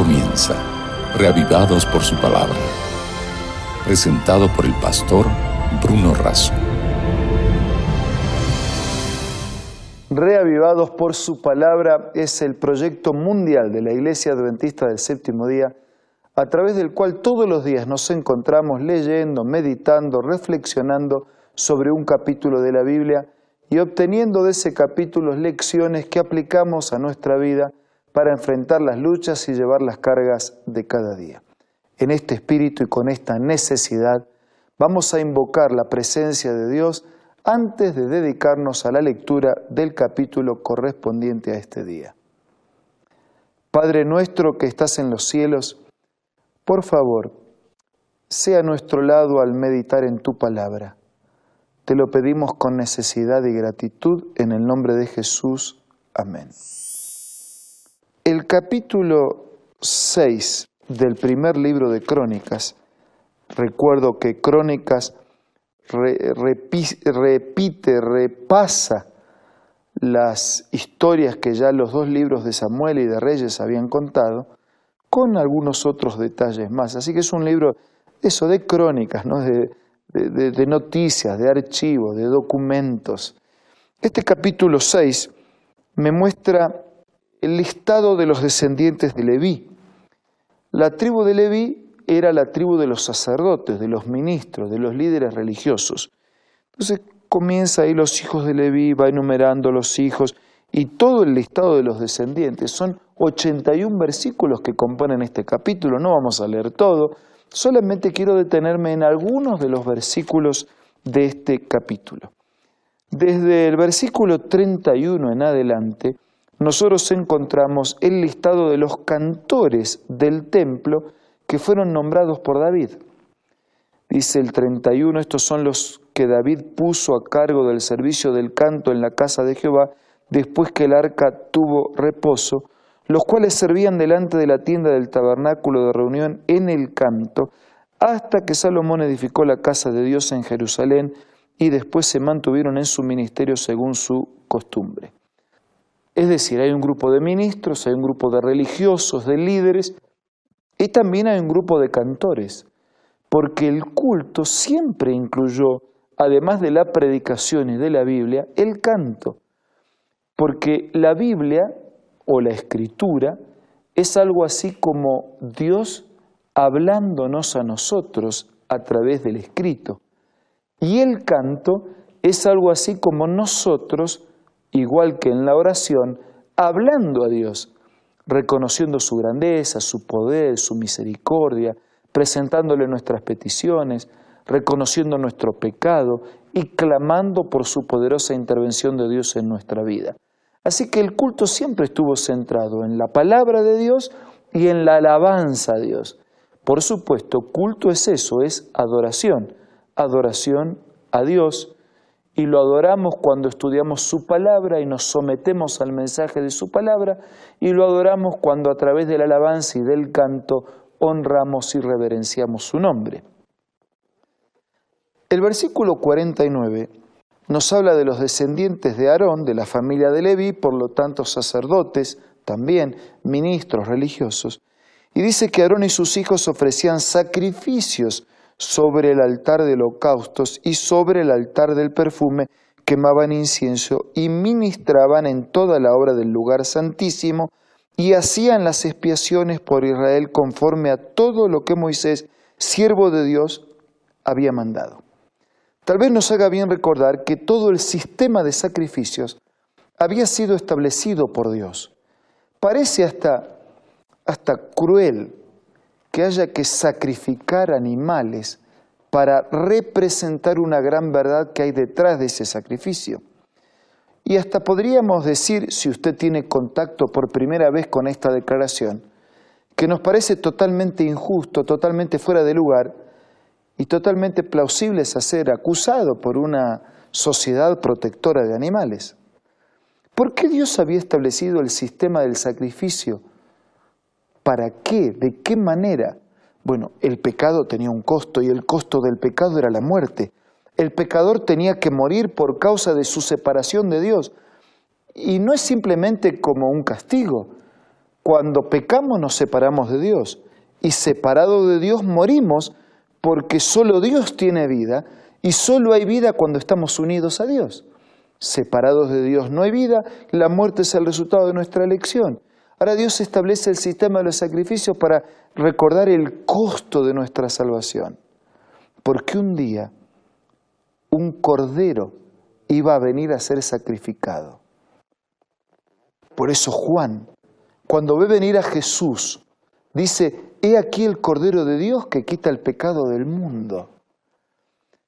comienza, reavivados por su palabra. Presentado por el pastor Bruno Razo. Reavivados por su palabra es el proyecto mundial de la Iglesia Adventista del Séptimo Día, a través del cual todos los días nos encontramos leyendo, meditando, reflexionando sobre un capítulo de la Biblia y obteniendo de ese capítulo lecciones que aplicamos a nuestra vida para enfrentar las luchas y llevar las cargas de cada día. En este espíritu y con esta necesidad vamos a invocar la presencia de Dios antes de dedicarnos a la lectura del capítulo correspondiente a este día. Padre nuestro que estás en los cielos, por favor, sea a nuestro lado al meditar en tu palabra. Te lo pedimos con necesidad y gratitud en el nombre de Jesús. Amén. El capítulo 6 del primer libro de Crónicas, recuerdo que Crónicas repite, repasa las historias que ya los dos libros de Samuel y de Reyes habían contado, con algunos otros detalles más. Así que es un libro, eso, de crónicas, ¿no? de, de noticias, de archivos, de documentos. Este capítulo 6 me muestra el listado de los descendientes de Leví. La tribu de Leví era la tribu de los sacerdotes, de los ministros, de los líderes religiosos. Entonces comienza ahí los hijos de Leví, va enumerando los hijos y todo el listado de los descendientes. Son 81 versículos que componen este capítulo, no vamos a leer todo, solamente quiero detenerme en algunos de los versículos de este capítulo. Desde el versículo 31 en adelante, nosotros encontramos el listado de los cantores del templo que fueron nombrados por David. Dice el 31, estos son los que David puso a cargo del servicio del canto en la casa de Jehová después que el arca tuvo reposo, los cuales servían delante de la tienda del tabernáculo de reunión en el canto, hasta que Salomón edificó la casa de Dios en Jerusalén y después se mantuvieron en su ministerio según su costumbre. Es decir, hay un grupo de ministros, hay un grupo de religiosos, de líderes, y también hay un grupo de cantores, porque el culto siempre incluyó, además de la predicación y de la Biblia, el canto, porque la Biblia o la escritura es algo así como Dios hablándonos a nosotros a través del escrito, y el canto es algo así como nosotros igual que en la oración, hablando a Dios, reconociendo su grandeza, su poder, su misericordia, presentándole nuestras peticiones, reconociendo nuestro pecado y clamando por su poderosa intervención de Dios en nuestra vida. Así que el culto siempre estuvo centrado en la palabra de Dios y en la alabanza a Dios. Por supuesto, culto es eso, es adoración, adoración a Dios y lo adoramos cuando estudiamos su palabra y nos sometemos al mensaje de su palabra y lo adoramos cuando a través de la alabanza y del canto honramos y reverenciamos su nombre. El versículo 49 nos habla de los descendientes de Aarón, de la familia de Leví, por lo tanto sacerdotes, también ministros religiosos, y dice que Aarón y sus hijos ofrecían sacrificios sobre el altar de holocaustos y sobre el altar del perfume quemaban incienso y ministraban en toda la obra del lugar santísimo y hacían las expiaciones por Israel conforme a todo lo que Moisés, siervo de Dios, había mandado. Tal vez nos haga bien recordar que todo el sistema de sacrificios había sido establecido por Dios. Parece hasta, hasta cruel que haya que sacrificar animales para representar una gran verdad que hay detrás de ese sacrificio. Y hasta podríamos decir, si usted tiene contacto por primera vez con esta declaración, que nos parece totalmente injusto, totalmente fuera de lugar y totalmente plausible ser acusado por una sociedad protectora de animales. ¿Por qué Dios había establecido el sistema del sacrificio ¿Para qué? ¿De qué manera? Bueno, el pecado tenía un costo y el costo del pecado era la muerte. El pecador tenía que morir por causa de su separación de Dios. Y no es simplemente como un castigo. cuando pecamos nos separamos de Dios y separado de Dios morimos porque solo Dios tiene vida y solo hay vida cuando estamos unidos a Dios. Separados de Dios no hay vida, la muerte es el resultado de nuestra elección. Ahora Dios establece el sistema de los sacrificios para recordar el costo de nuestra salvación. Porque un día un cordero iba a venir a ser sacrificado. Por eso Juan, cuando ve venir a Jesús, dice, he aquí el cordero de Dios que quita el pecado del mundo.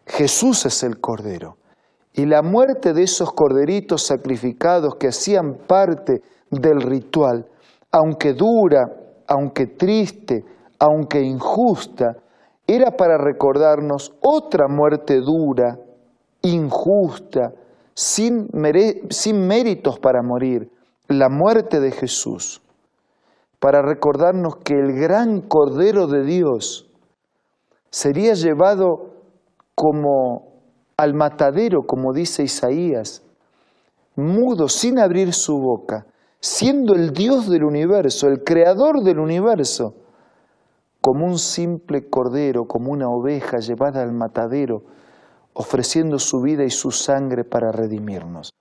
Jesús es el cordero. Y la muerte de esos corderitos sacrificados que hacían parte del ritual aunque dura, aunque triste, aunque injusta, era para recordarnos otra muerte dura, injusta, sin, sin méritos para morir, la muerte de Jesús, para recordarnos que el gran Cordero de Dios sería llevado como al matadero, como dice Isaías, mudo, sin abrir su boca, siendo el Dios del universo, el creador del universo, como un simple cordero, como una oveja llevada al matadero, ofreciendo su vida y su sangre para redimirnos.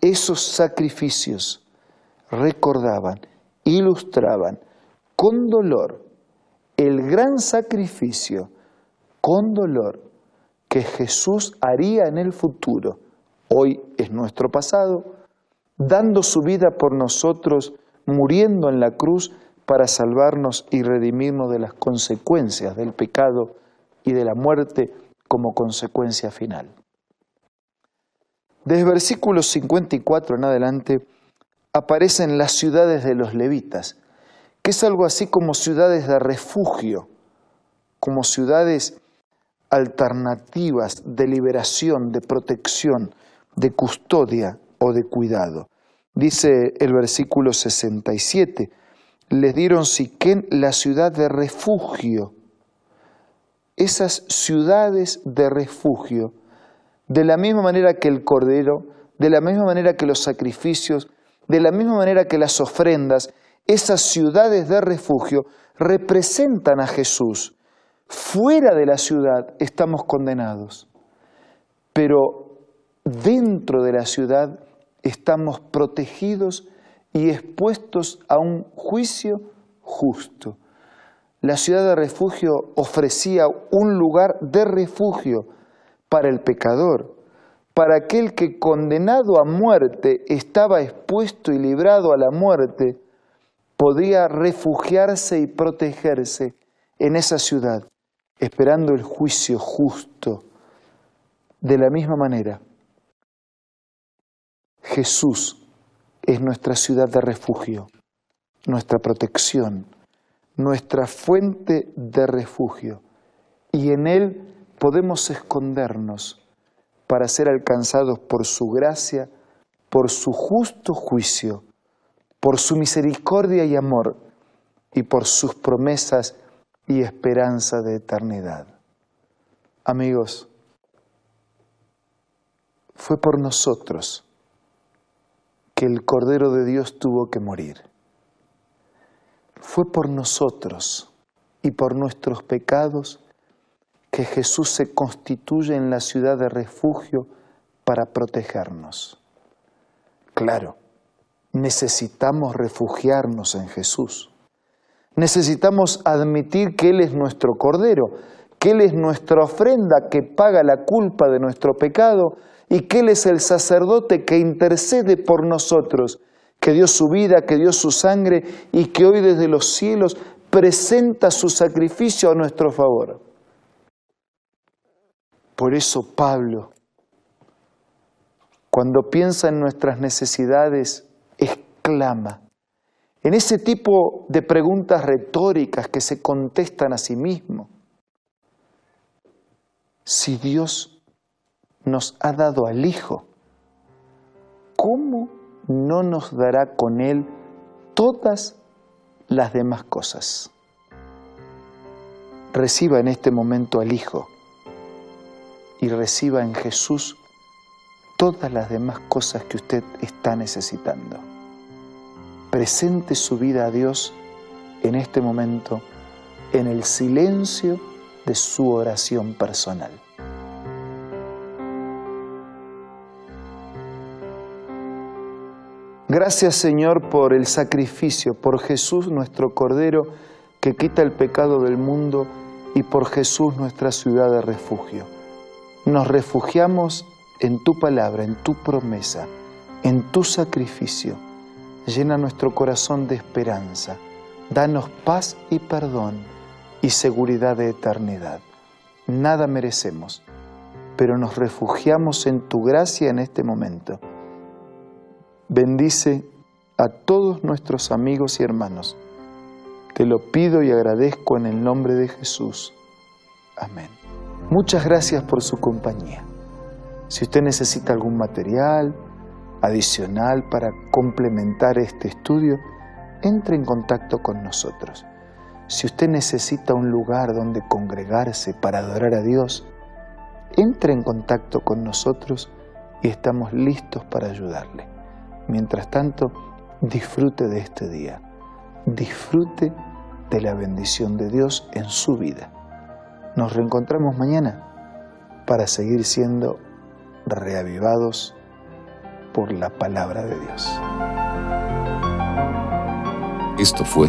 Esos sacrificios recordaban, ilustraban con dolor el gran sacrificio, con dolor, que Jesús haría en el futuro. Hoy es nuestro pasado, dando su vida por nosotros, muriendo en la cruz para salvarnos y redimirnos de las consecuencias del pecado y de la muerte como consecuencia final. Desde versículos 54 en adelante aparecen las ciudades de los levitas, que es algo así como ciudades de refugio, como ciudades alternativas de liberación, de protección, de custodia o de cuidado. Dice el versículo 67, les dieron Siquén la ciudad de refugio. Esas ciudades de refugio, de la misma manera que el cordero, de la misma manera que los sacrificios, de la misma manera que las ofrendas, esas ciudades de refugio representan a Jesús. Fuera de la ciudad estamos condenados, pero dentro de la ciudad estamos protegidos y expuestos a un juicio justo. La ciudad de refugio ofrecía un lugar de refugio para el pecador, para aquel que condenado a muerte estaba expuesto y librado a la muerte, podía refugiarse y protegerse en esa ciudad, esperando el juicio justo. De la misma manera, Jesús es nuestra ciudad de refugio, nuestra protección, nuestra fuente de refugio. Y en Él podemos escondernos para ser alcanzados por su gracia, por su justo juicio, por su misericordia y amor, y por sus promesas y esperanza de eternidad. Amigos, fue por nosotros que el Cordero de Dios tuvo que morir. Fue por nosotros y por nuestros pecados que Jesús se constituye en la ciudad de refugio para protegernos. Claro, necesitamos refugiarnos en Jesús. Necesitamos admitir que Él es nuestro Cordero, que Él es nuestra ofrenda que paga la culpa de nuestro pecado y que Él es el sacerdote que intercede por nosotros, que dio su vida, que dio su sangre y que hoy desde los cielos presenta su sacrificio a nuestro favor. Por eso Pablo, cuando piensa en nuestras necesidades, exclama, en ese tipo de preguntas retóricas que se contestan a sí mismo, si Dios nos ha dado al Hijo, ¿cómo no nos dará con Él todas las demás cosas? Reciba en este momento al Hijo y reciba en Jesús todas las demás cosas que usted está necesitando. presente su vida a Dios en este momento, en el silencio de su oración personal. Gracias Señor por el sacrificio, por Jesús nuestro Cordero que quita el pecado del mundo y por Jesús nuestra ciudad de refugio. Nos refugiamos en tu palabra, en tu promesa, en tu sacrificio. Llena nuestro corazón de esperanza. Danos paz y perdón y seguridad de eternidad. Nada merecemos, pero nos refugiamos en tu gracia en este momento Bendice a todos nuestros amigos y hermanos. Te lo pido y agradezco en el nombre de Jesús. Amén. Muchas gracias por su compañía. Si usted necesita algún material adicional para complementar este estudio, entre en contacto con nosotros. Si usted necesita un lugar donde congregarse para adorar a Dios, entre en contacto con nosotros y estamos listos para ayudarle. Mientras tanto, disfrute de este día, disfrute de la bendición de Dios en su vida. Nos reencontramos mañana para seguir siendo reavivados por la palabra de Dios. Esto fue